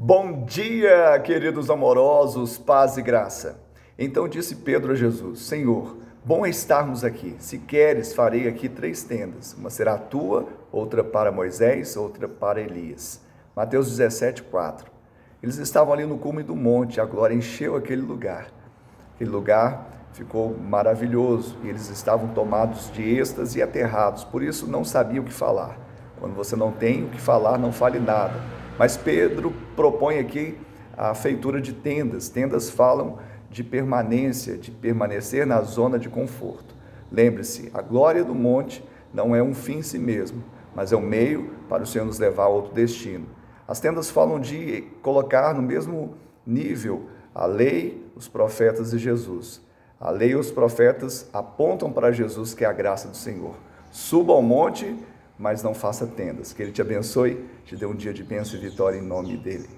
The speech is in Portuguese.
Bom dia, queridos amorosos, paz e graça. Então disse Pedro a Jesus: Senhor, bom é estarmos aqui. Se queres, farei aqui três tendas: uma será tua, outra para Moisés, outra para Elias. Mateus 17, 4. Eles estavam ali no cume do monte, a glória encheu aquele lugar. Aquele lugar ficou maravilhoso e eles estavam tomados de êxtase e aterrados, por isso não sabiam o que falar. Quando você não tem o que falar, não fale nada mas Pedro propõe aqui a feitura de tendas. Tendas falam de permanência, de permanecer na zona de conforto. Lembre-se, a glória do monte não é um fim em si mesmo, mas é um meio para o Senhor nos levar a outro destino. As tendas falam de colocar no mesmo nível a lei, os profetas e Jesus. A lei e os profetas apontam para Jesus, que é a graça do Senhor. Suba ao monte mas não faça tendas. Que Ele te abençoe, te dê um dia de bênção e vitória em nome dEle.